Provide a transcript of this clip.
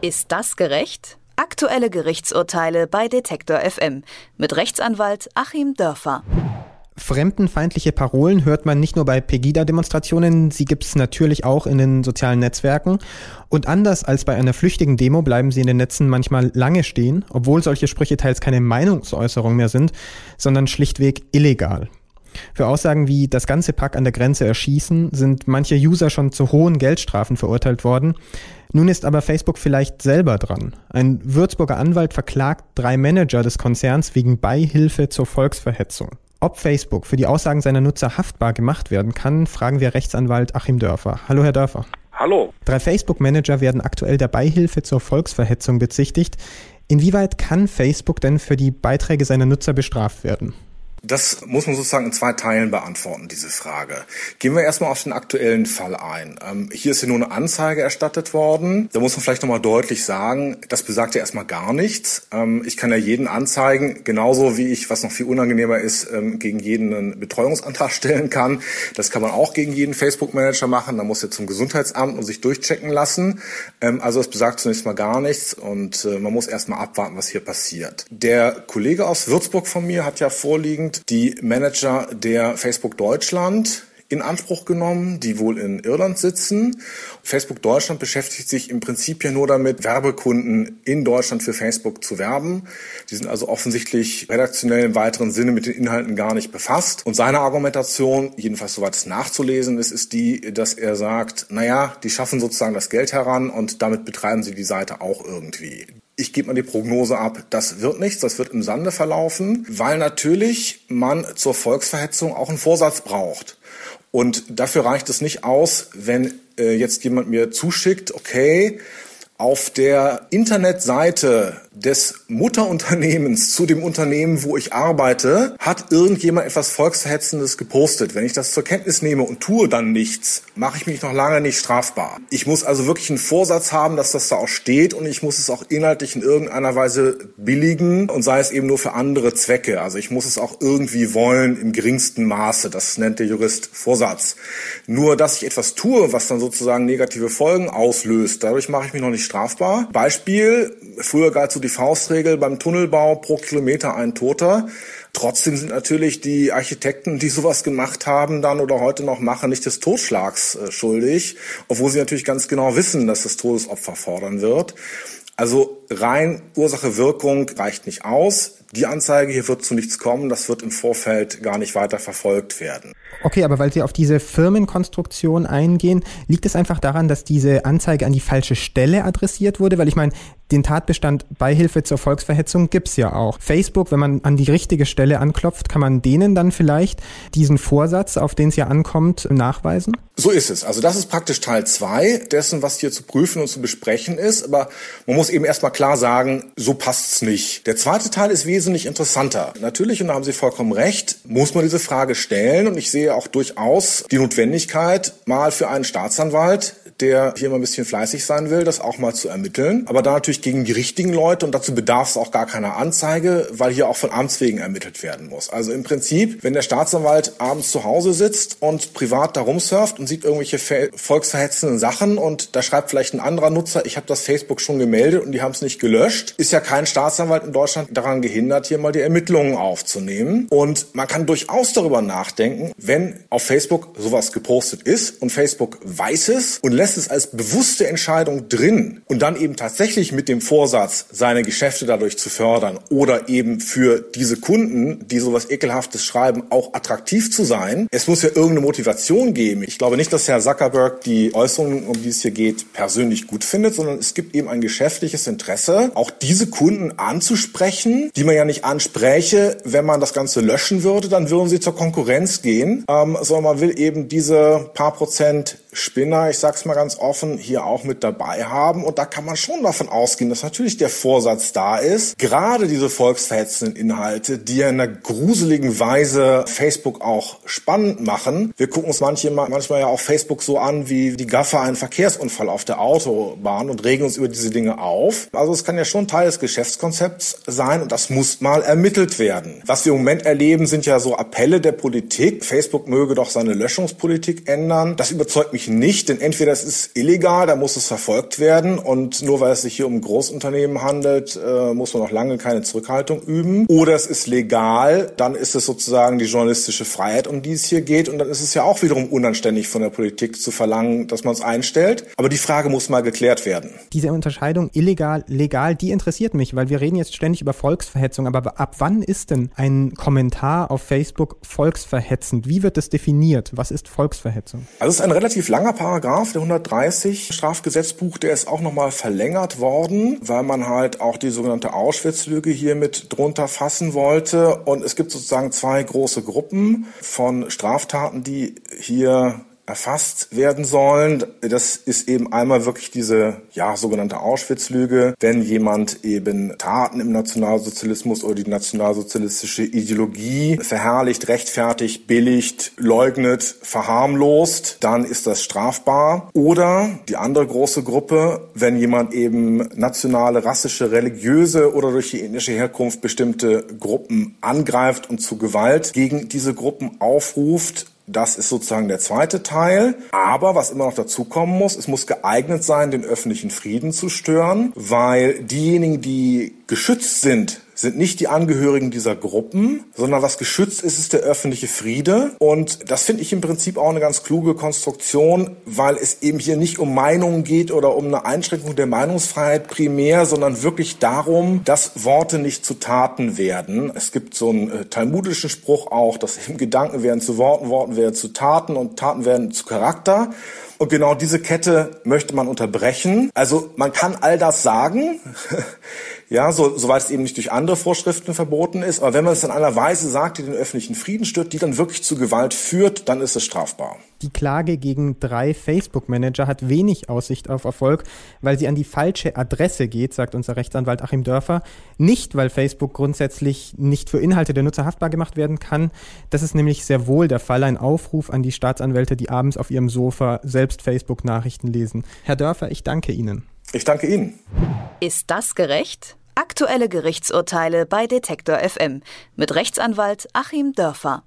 Ist das gerecht? Aktuelle Gerichtsurteile bei Detektor FM mit Rechtsanwalt Achim Dörfer. Fremdenfeindliche Parolen hört man nicht nur bei Pegida-Demonstrationen, sie gibt es natürlich auch in den sozialen Netzwerken. Und anders als bei einer flüchtigen Demo bleiben sie in den Netzen manchmal lange stehen, obwohl solche Sprüche teils keine Meinungsäußerung mehr sind, sondern schlichtweg illegal. Für Aussagen wie das ganze Pack an der Grenze erschießen sind manche User schon zu hohen Geldstrafen verurteilt worden. Nun ist aber Facebook vielleicht selber dran. Ein Würzburger Anwalt verklagt drei Manager des Konzerns wegen Beihilfe zur Volksverhetzung. Ob Facebook für die Aussagen seiner Nutzer haftbar gemacht werden kann, fragen wir Rechtsanwalt Achim Dörfer. Hallo, Herr Dörfer. Hallo. Drei Facebook-Manager werden aktuell der Beihilfe zur Volksverhetzung bezichtigt. Inwieweit kann Facebook denn für die Beiträge seiner Nutzer bestraft werden? Das muss man sozusagen in zwei Teilen beantworten, diese Frage. Gehen wir erstmal auf den aktuellen Fall ein. Ähm, hier ist ja nur eine Anzeige erstattet worden. Da muss man vielleicht nochmal deutlich sagen, das besagt ja erstmal gar nichts. Ähm, ich kann ja jeden anzeigen, genauso wie ich, was noch viel unangenehmer ist, ähm, gegen jeden einen Betreuungsantrag stellen kann. Das kann man auch gegen jeden Facebook-Manager machen. Da muss er zum Gesundheitsamt und sich durchchecken lassen. Ähm, also es besagt zunächst mal gar nichts und äh, man muss erstmal abwarten, was hier passiert. Der Kollege aus Würzburg von mir hat ja vorliegen, überwiegend die Manager der Facebook Deutschland in Anspruch genommen, die wohl in Irland sitzen. Facebook Deutschland beschäftigt sich im Prinzip ja nur damit, Werbekunden in Deutschland für Facebook zu werben. Die sind also offensichtlich redaktionell im weiteren Sinne mit den Inhalten gar nicht befasst. Und seine Argumentation, jedenfalls soweit es nachzulesen ist, ist die, dass er sagt, naja, die schaffen sozusagen das Geld heran und damit betreiben sie die Seite auch irgendwie. Ich gebe mal die Prognose ab, das wird nichts, das wird im Sande verlaufen, weil natürlich man zur Volksverhetzung auch einen Vorsatz braucht. Und dafür reicht es nicht aus, wenn äh, jetzt jemand mir zuschickt, okay, auf der Internetseite des Mutterunternehmens zu dem Unternehmen, wo ich arbeite, hat irgendjemand etwas Volksverhetzendes gepostet. Wenn ich das zur Kenntnis nehme und tue dann nichts, mache ich mich noch lange nicht strafbar. Ich muss also wirklich einen Vorsatz haben, dass das da auch steht und ich muss es auch inhaltlich in irgendeiner Weise billigen und sei es eben nur für andere Zwecke. Also ich muss es auch irgendwie wollen im geringsten Maße. Das nennt der Jurist Vorsatz. Nur, dass ich etwas tue, was dann sozusagen negative Folgen auslöst, dadurch mache ich mich noch nicht strafbar. Beispiel, früher galt so die Faustregel beim Tunnelbau pro Kilometer ein Toter. Trotzdem sind natürlich die Architekten, die sowas gemacht haben, dann oder heute noch machen, nicht des Totschlags äh, schuldig, obwohl sie natürlich ganz genau wissen, dass das Todesopfer fordern wird. Also rein Ursache-Wirkung reicht nicht aus. Die Anzeige hier wird zu nichts kommen, das wird im Vorfeld gar nicht weiter verfolgt werden. Okay, aber weil Sie auf diese Firmenkonstruktion eingehen, liegt es einfach daran, dass diese Anzeige an die falsche Stelle adressiert wurde? Weil ich meine, den Tatbestand Beihilfe zur Volksverhetzung gibt's ja auch. Facebook, wenn man an die richtige Stelle anklopft, kann man denen dann vielleicht diesen Vorsatz, auf den es ja ankommt, nachweisen? So ist es. Also das ist praktisch Teil zwei dessen, was hier zu prüfen und zu besprechen ist. Aber man muss eben erstmal klar sagen, so passt's nicht. Der zweite Teil ist wesentlich interessanter. Natürlich, und da haben Sie vollkommen recht, muss man diese Frage stellen. Und ich sehe auch durchaus die Notwendigkeit, mal für einen Staatsanwalt der hier mal ein bisschen fleißig sein will, das auch mal zu ermitteln. Aber da natürlich gegen die richtigen Leute und dazu bedarf es auch gar keiner Anzeige, weil hier auch von Amts wegen ermittelt werden muss. Also im Prinzip, wenn der Staatsanwalt abends zu Hause sitzt und privat da rumsurft und sieht irgendwelche volksverhetzenden Sachen und da schreibt vielleicht ein anderer Nutzer, ich habe das Facebook schon gemeldet und die haben es nicht gelöscht, ist ja kein Staatsanwalt in Deutschland daran gehindert, hier mal die Ermittlungen aufzunehmen. Und man kann durchaus darüber nachdenken, wenn auf Facebook sowas gepostet ist und Facebook weiß es und lässt lässt es als bewusste Entscheidung drin und dann eben tatsächlich mit dem Vorsatz, seine Geschäfte dadurch zu fördern oder eben für diese Kunden, die sowas ekelhaftes schreiben, auch attraktiv zu sein. Es muss ja irgendeine Motivation geben. Ich glaube nicht, dass Herr Zuckerberg die Äußerungen, um die es hier geht, persönlich gut findet, sondern es gibt eben ein geschäftliches Interesse, auch diese Kunden anzusprechen, die man ja nicht anspräche, wenn man das Ganze löschen würde, dann würden sie zur Konkurrenz gehen, ähm, sondern man will eben diese paar Prozent Spinner, ich sag's mal ganz offen, hier auch mit dabei haben. Und da kann man schon davon ausgehen, dass natürlich der Vorsatz da ist, gerade diese volksverhetzenden Inhalte, die ja in einer gruseligen Weise Facebook auch spannend machen. Wir gucken uns manche, manchmal ja auf Facebook so an, wie die Gaffer einen Verkehrsunfall auf der Autobahn und regen uns über diese Dinge auf. Also es kann ja schon Teil des Geschäftskonzepts sein und das muss mal ermittelt werden. Was wir im Moment erleben, sind ja so Appelle der Politik. Facebook möge doch seine Löschungspolitik ändern. Das überzeugt mich ich nicht, denn entweder es ist illegal, da muss es verfolgt werden und nur weil es sich hier um Großunternehmen handelt, äh, muss man noch lange keine Zurückhaltung üben. Oder es ist legal, dann ist es sozusagen die journalistische Freiheit, um die es hier geht und dann ist es ja auch wiederum unanständig von der Politik zu verlangen, dass man es einstellt. Aber die Frage muss mal geklärt werden. Diese Unterscheidung illegal, legal, die interessiert mich, weil wir reden jetzt ständig über Volksverhetzung, aber ab wann ist denn ein Kommentar auf Facebook volksverhetzend? Wie wird das definiert? Was ist Volksverhetzung? Also es ist ein relativ langer Paragraph, der 130 Strafgesetzbuch, der ist auch nochmal verlängert worden, weil man halt auch die sogenannte Auschwitz-Lüge hier mit drunter fassen wollte. Und es gibt sozusagen zwei große Gruppen von Straftaten, die hier erfasst werden sollen. Das ist eben einmal wirklich diese ja sogenannte Auschwitz-Lüge, wenn jemand eben Taten im Nationalsozialismus oder die nationalsozialistische Ideologie verherrlicht, rechtfertigt, billigt, leugnet, verharmlost, dann ist das strafbar. Oder die andere große Gruppe, wenn jemand eben nationale, rassische, religiöse oder durch die ethnische Herkunft bestimmte Gruppen angreift und zu Gewalt gegen diese Gruppen aufruft, das ist sozusagen der zweite Teil. Aber was immer noch dazu kommen muss, es muss geeignet sein, den öffentlichen Frieden zu stören, weil diejenigen, die geschützt sind, sind nicht die Angehörigen dieser Gruppen, sondern was geschützt ist, ist der öffentliche Friede. Und das finde ich im Prinzip auch eine ganz kluge Konstruktion, weil es eben hier nicht um Meinungen geht oder um eine Einschränkung der Meinungsfreiheit primär, sondern wirklich darum, dass Worte nicht zu Taten werden. Es gibt so einen äh, talmudischen Spruch auch, dass eben Gedanken werden zu Worten, Worten werden zu Taten und Taten werden zu Charakter. Und genau diese Kette möchte man unterbrechen. Also man kann all das sagen, ja, so, soweit es eben nicht durch andere Vorschriften verboten ist. Aber wenn man es in einer Weise sagt, die den öffentlichen Frieden stört, die dann wirklich zu Gewalt führt, dann ist es strafbar. Die Klage gegen drei Facebook-Manager hat wenig Aussicht auf Erfolg, weil sie an die falsche Adresse geht, sagt unser Rechtsanwalt Achim Dörfer. Nicht, weil Facebook grundsätzlich nicht für Inhalte der Nutzer haftbar gemacht werden kann. Das ist nämlich sehr wohl der Fall. Ein Aufruf an die Staatsanwälte, die abends auf ihrem Sofa selbst selbst Facebook-Nachrichten lesen. Herr Dörfer, ich danke Ihnen. Ich danke Ihnen. Ist das gerecht? Aktuelle Gerichtsurteile bei Detektor FM mit Rechtsanwalt Achim Dörfer.